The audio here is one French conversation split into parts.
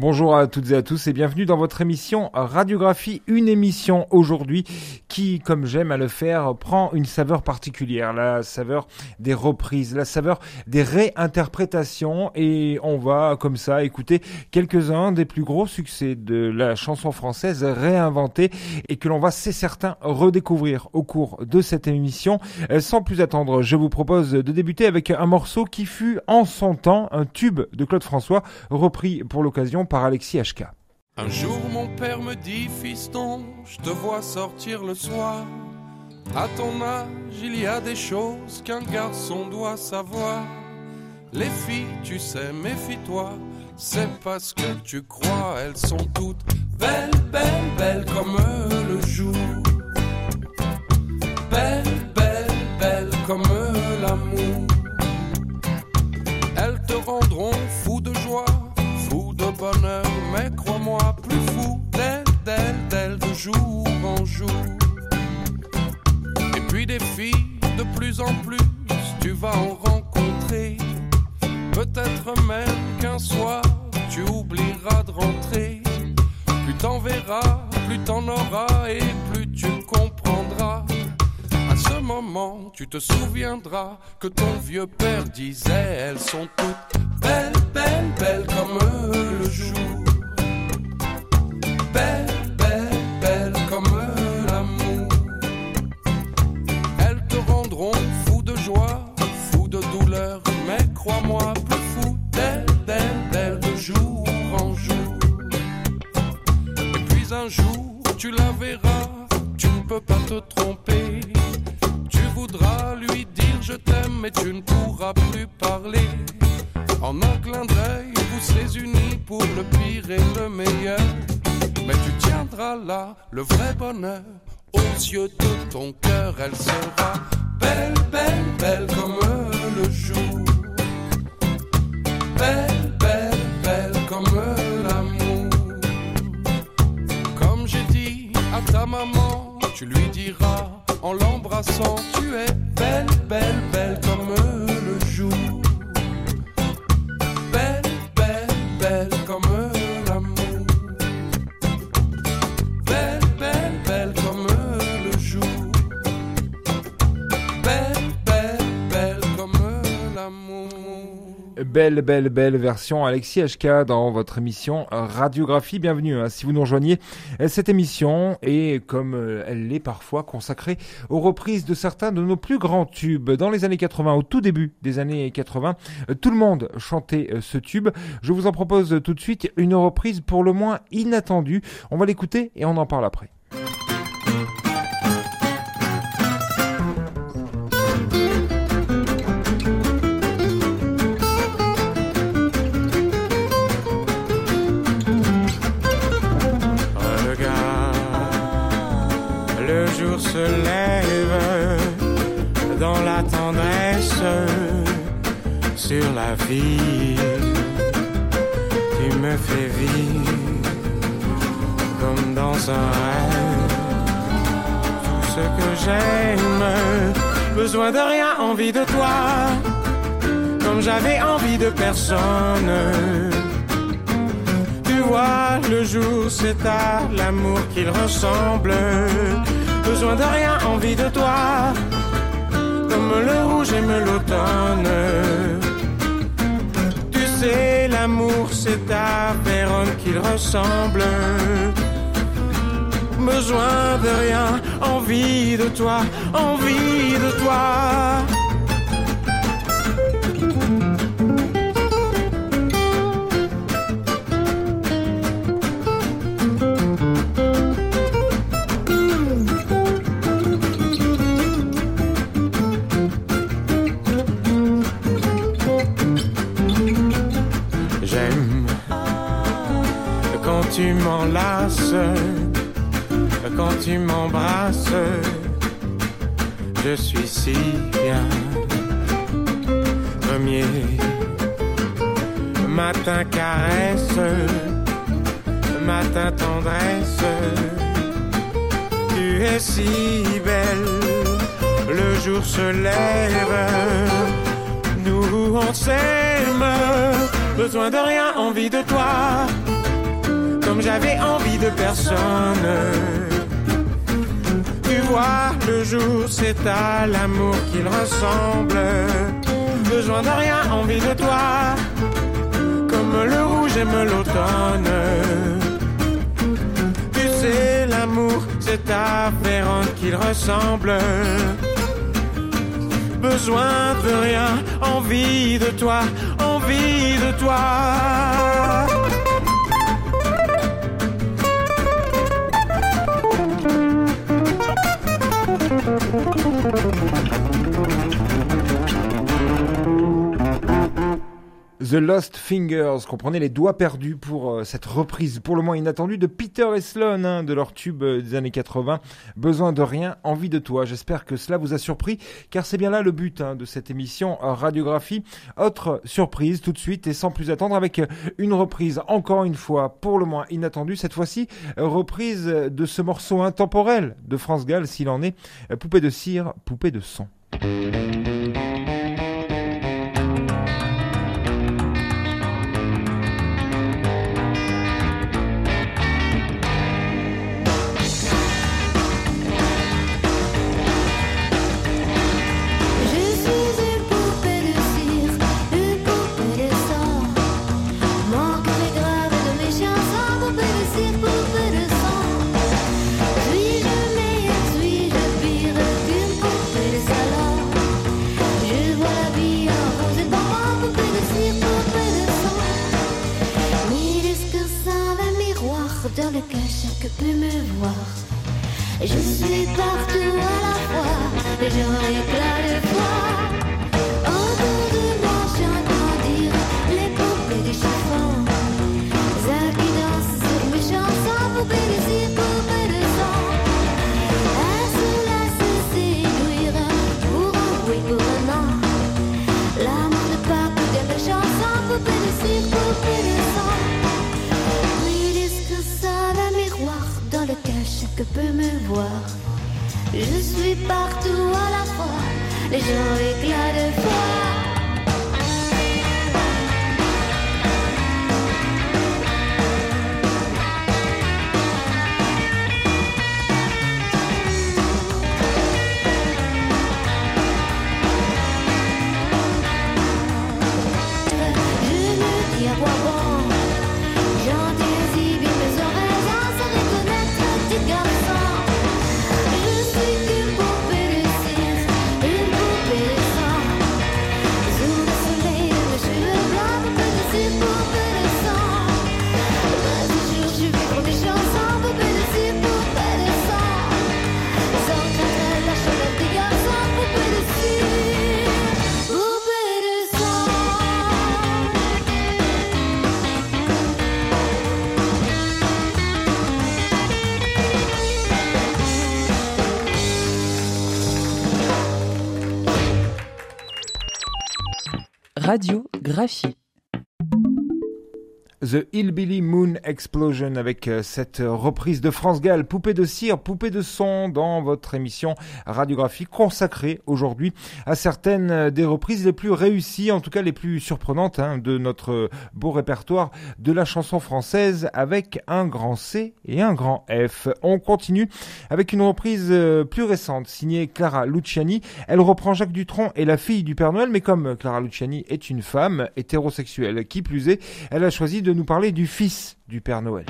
Bonjour à toutes et à tous et bienvenue dans votre émission Radiographie, une émission aujourd'hui qui, comme j'aime à le faire, prend une saveur particulière, la saveur des reprises, la saveur des réinterprétations et on va comme ça écouter quelques-uns des plus gros succès de la chanson française réinventée et que l'on va, c'est certain, redécouvrir au cours de cette émission. Euh, sans plus attendre, je vous propose de débuter avec un morceau qui fut en son temps un tube de Claude François repris pour l'occasion par Alexis HK. Un jour mon père me dit Fiston, je te vois sortir le soir. À ton âge, il y a des choses qu'un garçon doit savoir. Les filles, tu sais, méfie-toi, c'est parce que tu crois, elles sont toutes belles, belles, belles comme le jour. Belles, belles, belles comme mais crois-moi, plus fou d'elle, d'elle, d'elle, de jour en jour. Et puis des filles, de plus en plus, tu vas en rencontrer. Peut-être même qu'un soir, tu oublieras de rentrer. Plus t'en verras, plus t'en auras, et plus tu comprendras. À ce moment, tu te souviendras que ton vieux père disait, elles sont toutes belle, belle, belle comme le jour. Belle, belle, belle version Alexis HK dans votre émission Radiographie. Bienvenue hein, si vous nous rejoignez. Cette émission est, comme euh, elle l'est parfois, consacrée aux reprises de certains de nos plus grands tubes. Dans les années 80, au tout début des années 80, euh, tout le monde chantait euh, ce tube. Je vous en propose tout de suite une reprise pour le moins inattendue. On va l'écouter et on en parle après. Dans la tendresse sur la vie. Tu me fais vivre comme dans un rêve. Tout ce que j'aime, besoin de rien, envie de toi, comme j'avais envie de personne. Tu vois, le jour c'est à l'amour qu'il ressemble. Besoin de rien, envie de toi, comme le rouge aime l'automne. Tu sais, l'amour c'est à Vérone qu'il ressemble. Besoin de rien, envie de toi, envie de toi. Quand tu m'embrasses, je suis si bien. Premier, matin caresse, matin tendresse. Tu es si belle, le jour se lève, nous on s'aime, besoin de rien, envie de toi, comme j'avais envie de personne. Tu vois, le jour c'est à l'amour qu'il ressemble. Besoin de rien, envie de toi. Comme le rouge aime l'automne. Tu sais, l'amour c'est à Véronne qu'il ressemble. Besoin de rien, envie de toi, envie de toi. Thank you. The Lost Fingers, comprenez les doigts perdus pour euh, cette reprise pour le moins inattendue de Peter et Sloan hein, de leur tube euh, des années 80. Besoin de rien, envie de toi. J'espère que cela vous a surpris car c'est bien là le but hein, de cette émission euh, radiographie. Autre surprise tout de suite et sans plus attendre avec une reprise encore une fois pour le moins inattendue. Cette fois-ci reprise de ce morceau intemporel de France Gall s'il en est. Poupée de cire, poupée de sang. Radiographie. The Hillbilly Moon Explosion avec euh, cette reprise de France Gall, poupée de cire, poupée de son dans votre émission radiographie consacrée aujourd'hui à certaines euh, des reprises les plus réussies, en tout cas les plus surprenantes hein, de notre beau répertoire de la chanson française avec un grand C et un grand F. On continue avec une reprise euh, plus récente signée Clara Luciani. Elle reprend Jacques Dutronc et la fille du Père Noël, mais comme Clara Luciani est une femme hétérosexuelle, qui plus est, elle a choisi de nous parler du fils du Père Noël.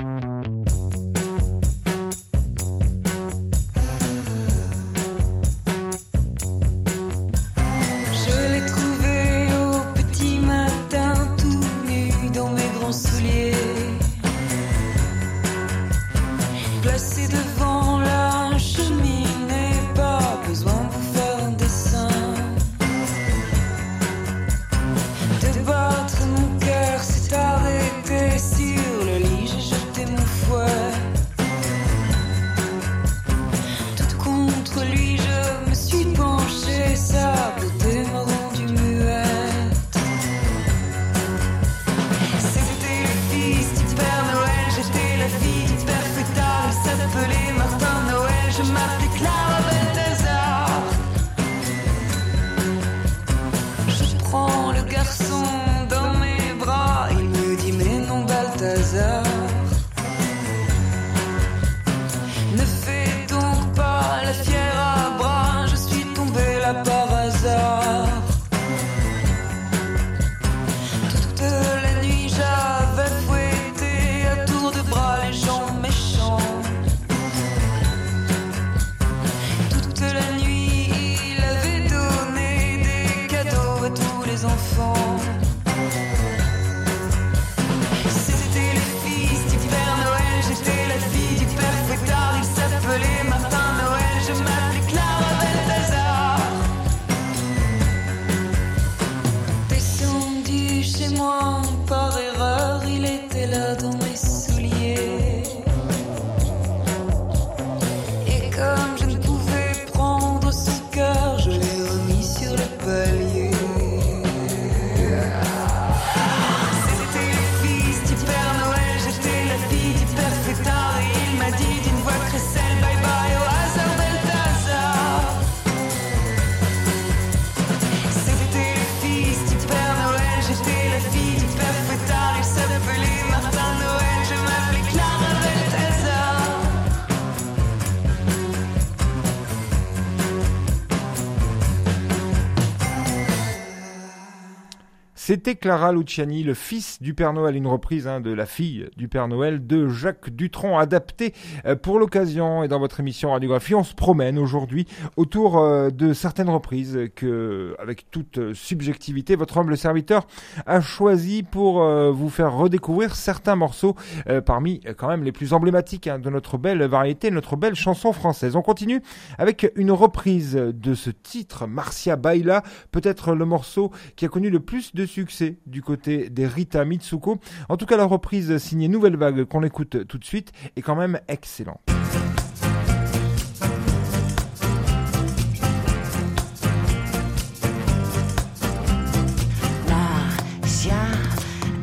c'était Clara Luciani, le fils du Père Noël, une reprise hein, de La fille du Père Noël de Jacques Dutronc, adaptée euh, pour l'occasion. Et dans votre émission Radiographie, on se promène aujourd'hui autour euh, de certaines reprises que, avec toute subjectivité, votre humble serviteur a choisi pour euh, vous faire redécouvrir certains morceaux parmi quand même les plus emblématiques hein, de notre belle variété, notre belle chanson française. On continue avec une reprise de ce titre, Marcia Baila, peut-être le morceau qui a connu le plus de succès du côté des Rita Mitsuko. En tout cas, la reprise signée Nouvelle Vague qu'on écoute tout de suite est quand même excellente.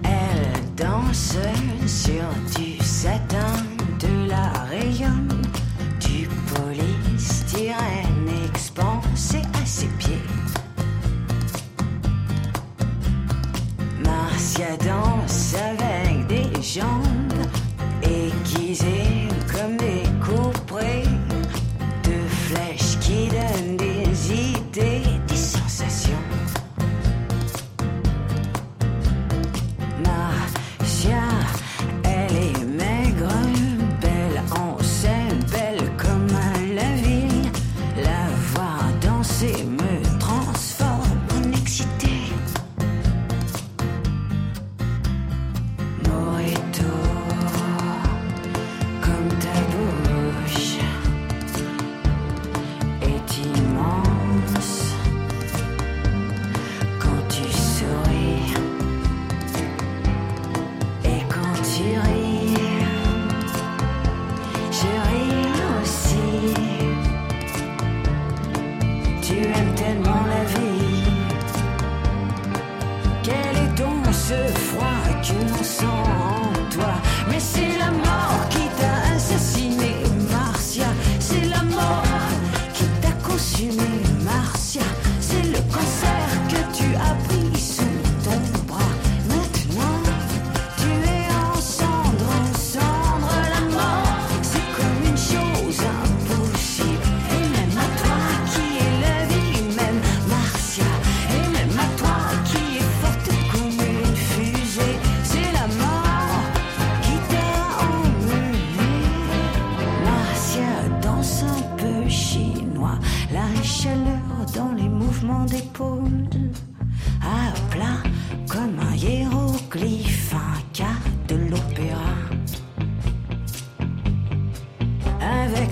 Elle danse Parce que dans ce avec des gens. you have done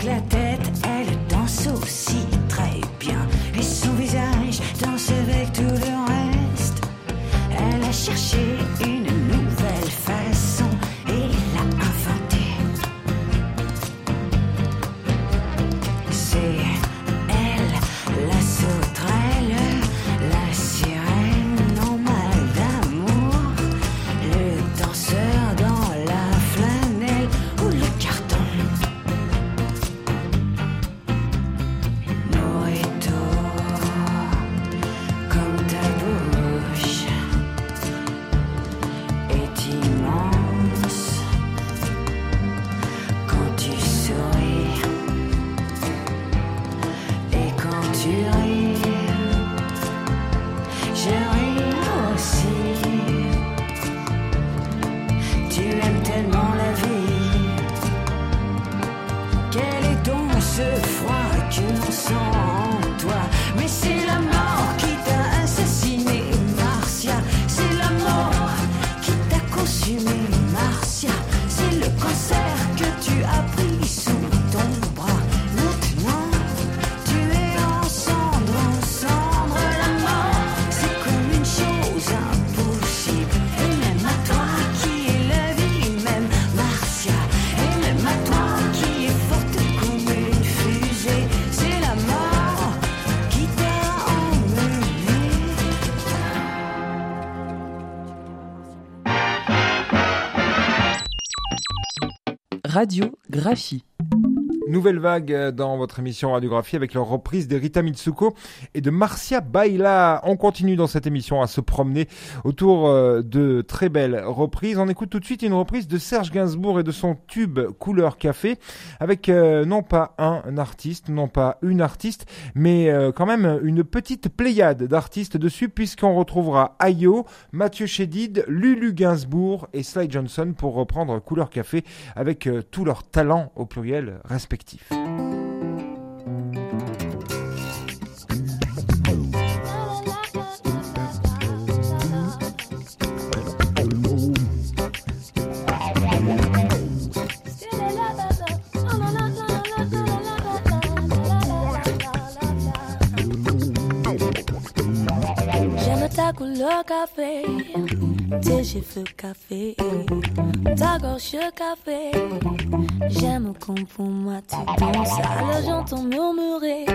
éclaté. you Radio Graphie. Nouvelle vague euh, dans votre émission Radiographie avec leur reprise des Rita Mitsuko et de Marcia Baila. On continue dans cette émission à se promener autour euh, de très belles reprises. On écoute tout de suite une reprise de Serge Gainsbourg et de son tube Couleur Café avec euh, non pas un artiste, non pas une artiste, mais quand même une petite pléiade d'artistes dessus puisqu'on retrouvera Ayo, Mathieu Chédid, Lulu Gainsbourg et Sly Johnson pour reprendre Couleur Café avec tous leurs talents au pluriel respectifs. J'aime ta couleur café, cheveux café, ta gorge café. J'aime qu'on pour moi tu danses, alors j'entends murmurer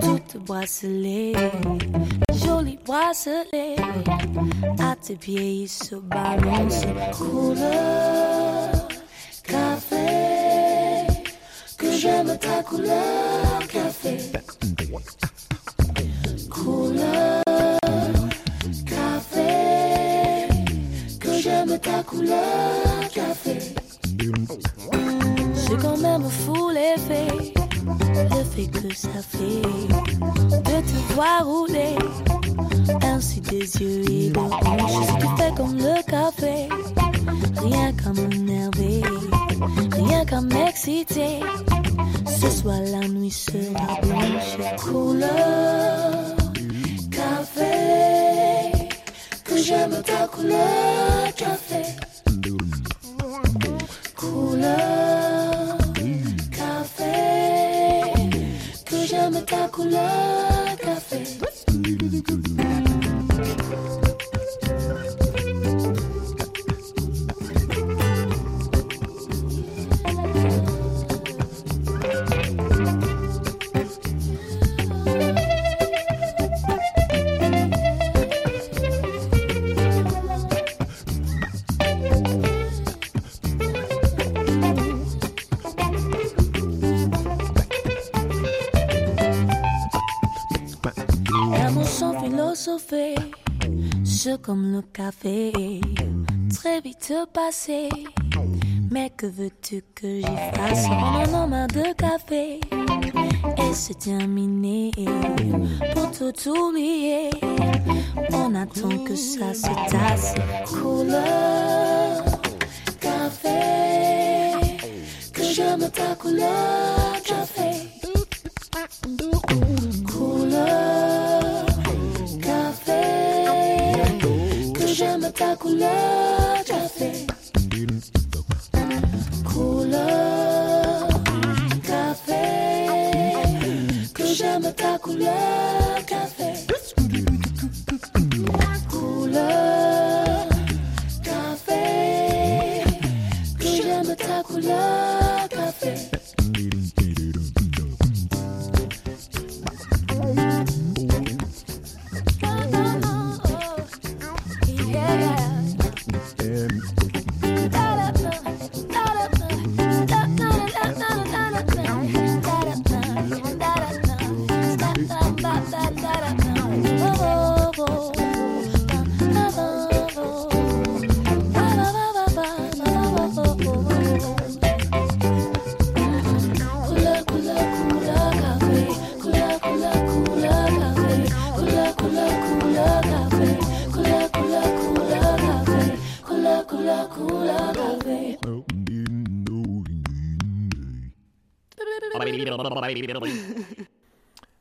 toute bracelet, joli bracelet. À tes pieds il se balance couleur café, que j'aime ta couleur café. Couleur ta couleur quand même fou l'effet, l'effet que ça fait de te voir rouler. Ainsi des yeux et de hanches. Si tu fais comme le café, rien qu'à m'énerver, rien qu'à m'exciter. Ce soir la nuit sera blanche, couleur ta couleur café. Couleur café, que j'aime ta couleur comme le café, très vite passé. Mais que veux-tu que j'y fasse? En marre de café et c'est terminé. Pour tout oublier, on attend que ça se tasse. Couleur café, que j'aime ta couleur café. Ta couleur. Couleur café, que j'aime ta couleur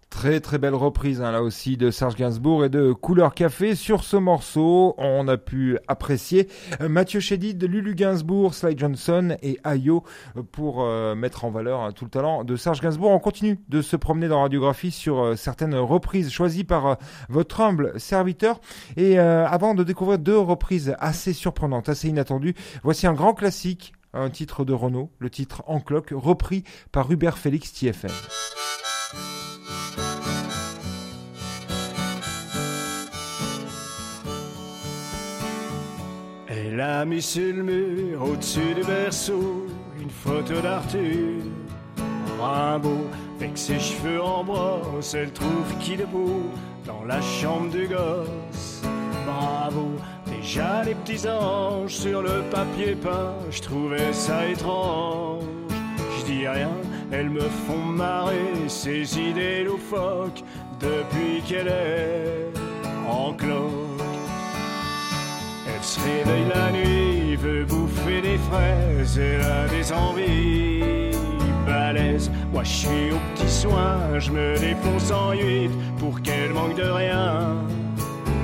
Très très belle reprise hein, là aussi de Serge Gainsbourg et de Couleur Café. Sur ce morceau, on a pu apprécier euh, Mathieu Chédid, Lulu Gainsbourg, Sly Johnson et Ayo pour euh, mettre en valeur hein, tout le talent de Serge Gainsbourg. On continue de se promener dans Radiographie sur euh, certaines reprises choisies par votre humble serviteur. Et avant de découvrir deux reprises assez surprenantes, assez inattendues, voici un grand classique, un titre de Renault, le titre En cloque, repris par Hubert Félix TFM. Elle a mis sur le mur, au-dessus du berceau, une photo d'Arthur Rimbaud, avec ses cheveux en brosse, elle trouve qu'il est beau dans la chambre du gosse. Bravo, déjà les petits anges sur le papier peint, je trouvais ça étrange. Je dis rien, elles me font marrer, ces idées loufoques, depuis qu'elle est en cloque. Elle se réveille la nuit, veut bouffer des fraises, elle a des envies balèzes. Moi je suis au petit soin, je me défonce en huit pour qu'elle manque de rien.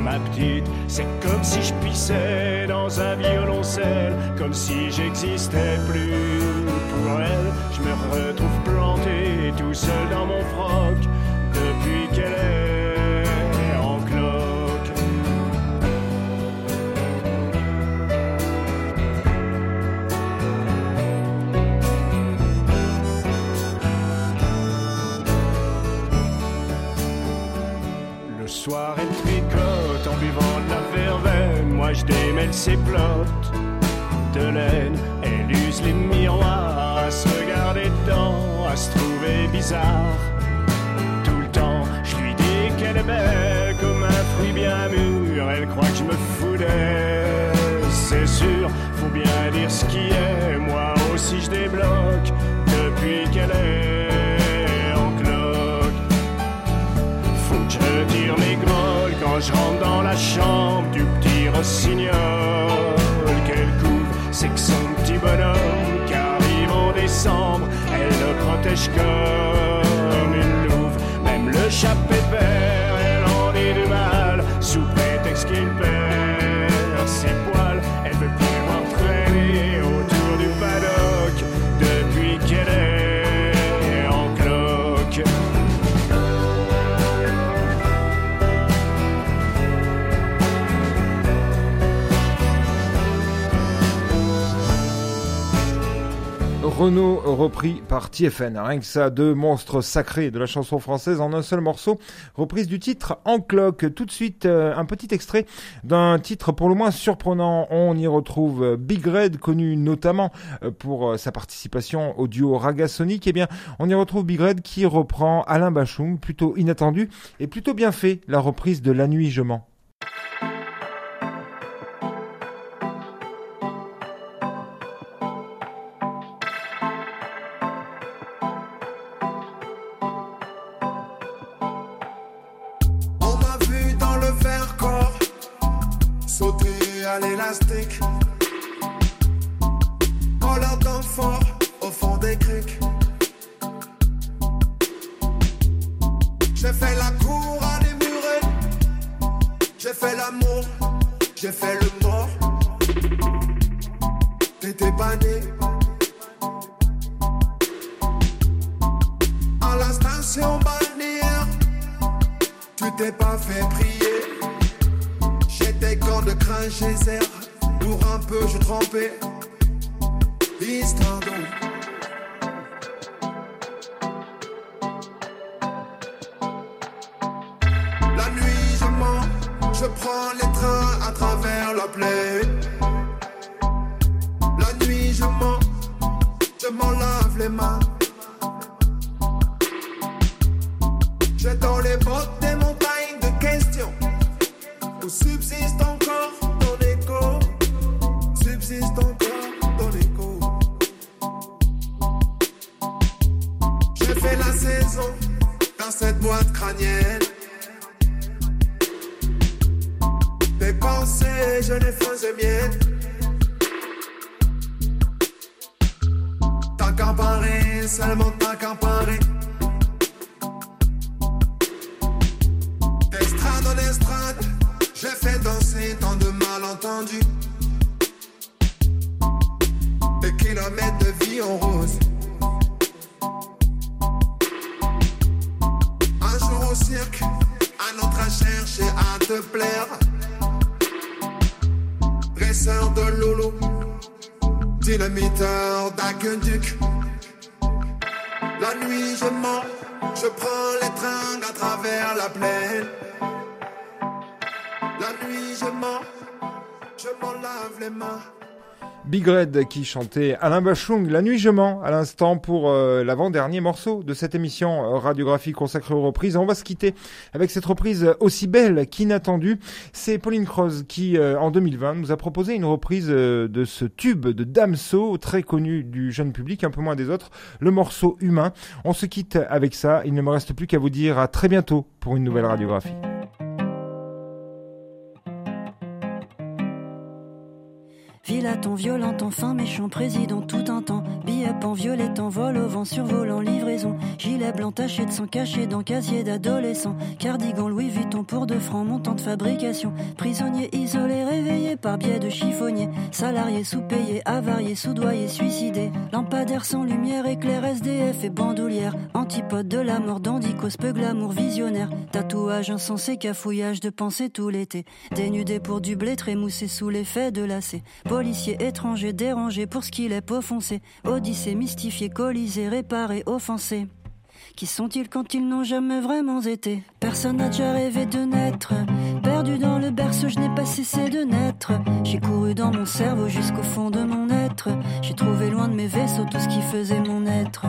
Ma petite, c'est comme si je pissais dans un violoncelle, comme si j'existais plus pour elle. Je me retrouve planté tout seul dans mon froc depuis qu'elle est en cloque. Le soir, elle tricote la verveine. Moi, je démêle ses plottes de laine. Elle use les miroirs à se regarder dedans, à se trouver bizarre. Tout le temps, je lui dis qu'elle est belle comme un fruit bien mûr. Elle croit que je me fous d'elle, c'est sûr. Faut bien dire ce qui est. Moi aussi, je débloque depuis qu'elle est quand je rentre dans la chambre du petit rossignol qu'elle couvre. C'est que son petit bonhomme qui arrive en décembre, elle le protège comme une louve. Même le chapelet Renault repris par TFN. Rien que ça, deux monstres sacrés de la chanson française en un seul morceau. Reprise du titre en cloque. Tout de suite, euh, un petit extrait d'un titre pour le moins surprenant. On y retrouve euh, Big Red, connu notamment euh, pour sa participation au duo Raga Sonic. Eh bien, on y retrouve Big Red qui reprend Alain Bachung, plutôt inattendu et plutôt bien fait, la reprise de La Nuit Je mens. T'étais pas né. À la station balnéaire. Tu t'es pas fait prier. J'étais quand de crin geyser. Pour un peu, je trempais. Histoire d'eau. La nuit, je mens. Je prends les trains à travers la plaine. Je les faisais miennes T'as qu'à parler, seulement t'as qu'à parler D'estrade en estrade, j'ai fait danser tant de malentendus. La. Big Red qui chantait Alain Bachung, La nuit je mens, à l'instant pour euh, l'avant-dernier morceau de cette émission euh, radiographie consacrée aux reprises. On va se quitter avec cette reprise aussi belle qu'inattendue. C'est Pauline Croze qui, euh, en 2020, nous a proposé une reprise euh, de ce tube de Damso, très connu du jeune public, un peu moins des autres, le morceau Humain. On se quitte avec ça. Il ne me reste plus qu'à vous dire à très bientôt pour une nouvelle radiographie. Vilaton violent, enfin méchant président tout un temps. Billet en violet en vol au vent survolant livraison. Gilet blanc taché de sang caché dans casier d'adolescent. Cardigan Louis Vuitton pour deux francs montant de fabrication. Prisonnier isolé réveillé par biais de chiffonnier. Salarié sous-payé, avarié, soudoyé, suicidé. Lampadaire sans lumière, éclair SDF et bandoulière. Antipode de la mort, dandicos, peu glamour visionnaire. Tatouage insensé, cafouillage de pensée tout l'été. Dénudé pour du blé, trémoussé sous l'effet de lacet. Policier étranger dérangé pour ce qu'il est peau foncé. Odyssée mystifié, colisé, réparé, offensé. Qui sont-ils quand ils n'ont jamais vraiment été? Personne n'a déjà rêvé de naître. Perdu dans le berceau, je n'ai pas cessé de naître. J'ai couru dans mon cerveau jusqu'au fond de mon être. J'ai trouvé loin de mes vaisseaux tout ce qui faisait mon être.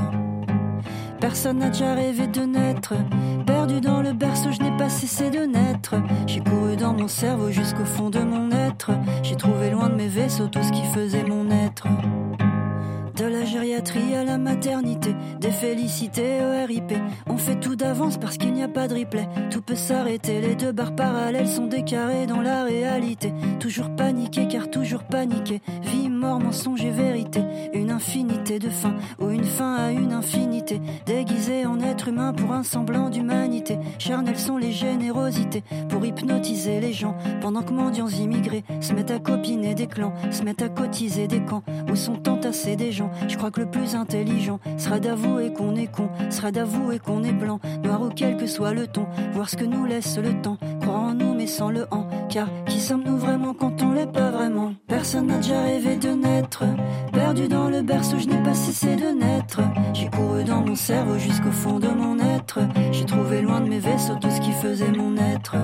Personne n'a déjà rêvé de naître. Perdu dans le berceau, je n'ai pas cessé de naître. J'ai couru dans mon cerveau jusqu'au fond de mon être. J'ai trouvé loin de mes vaisseaux tout ce qui faisait mon être. De la gériatrie à la maternité, des félicités au RIP. On fait tout d'avance parce qu'il n'y a pas de replay. Tout peut s'arrêter, les deux barres parallèles sont décarrées dans la réalité. Toujours paniqué car toujours paniqué. Vie, mort, mensonge et vérité. Une infinité de fins ou une fin à une infinité. Déguisé en être humain pour un semblant d'humanité. Charnelles sont les générosités pour hypnotiser les gens. Pendant que mendiants immigrés se mettent à copiner des clans, se mettent à cotiser des camps où sont entassés des gens. Je crois que le plus intelligent sera d'avouer qu'on est con, sera d'avouer qu'on est blanc, noir ou quel que soit le ton. Voir ce que nous laisse le temps, croire en nous mais sans le en. Car qui sommes-nous vraiment quand on l'est pas vraiment? Personne n'a déjà rêvé de naître. Perdu dans le berceau, je n'ai pas cessé de naître. J'ai couru dans mon cerveau jusqu'au fond de mon être. J'ai trouvé loin de mes vaisseaux tout ce qui faisait mon être.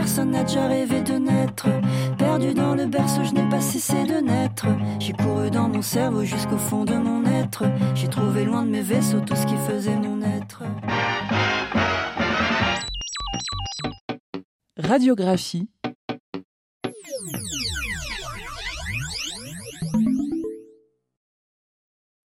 Personne n'a déjà rêvé de naître. Perdu dans le berceau, je n'ai pas cessé de naître. J'ai couru dans mon cerveau jusqu'au fond de mon être. J'ai trouvé loin de mes vaisseaux tout ce qui faisait mon être. Radiographie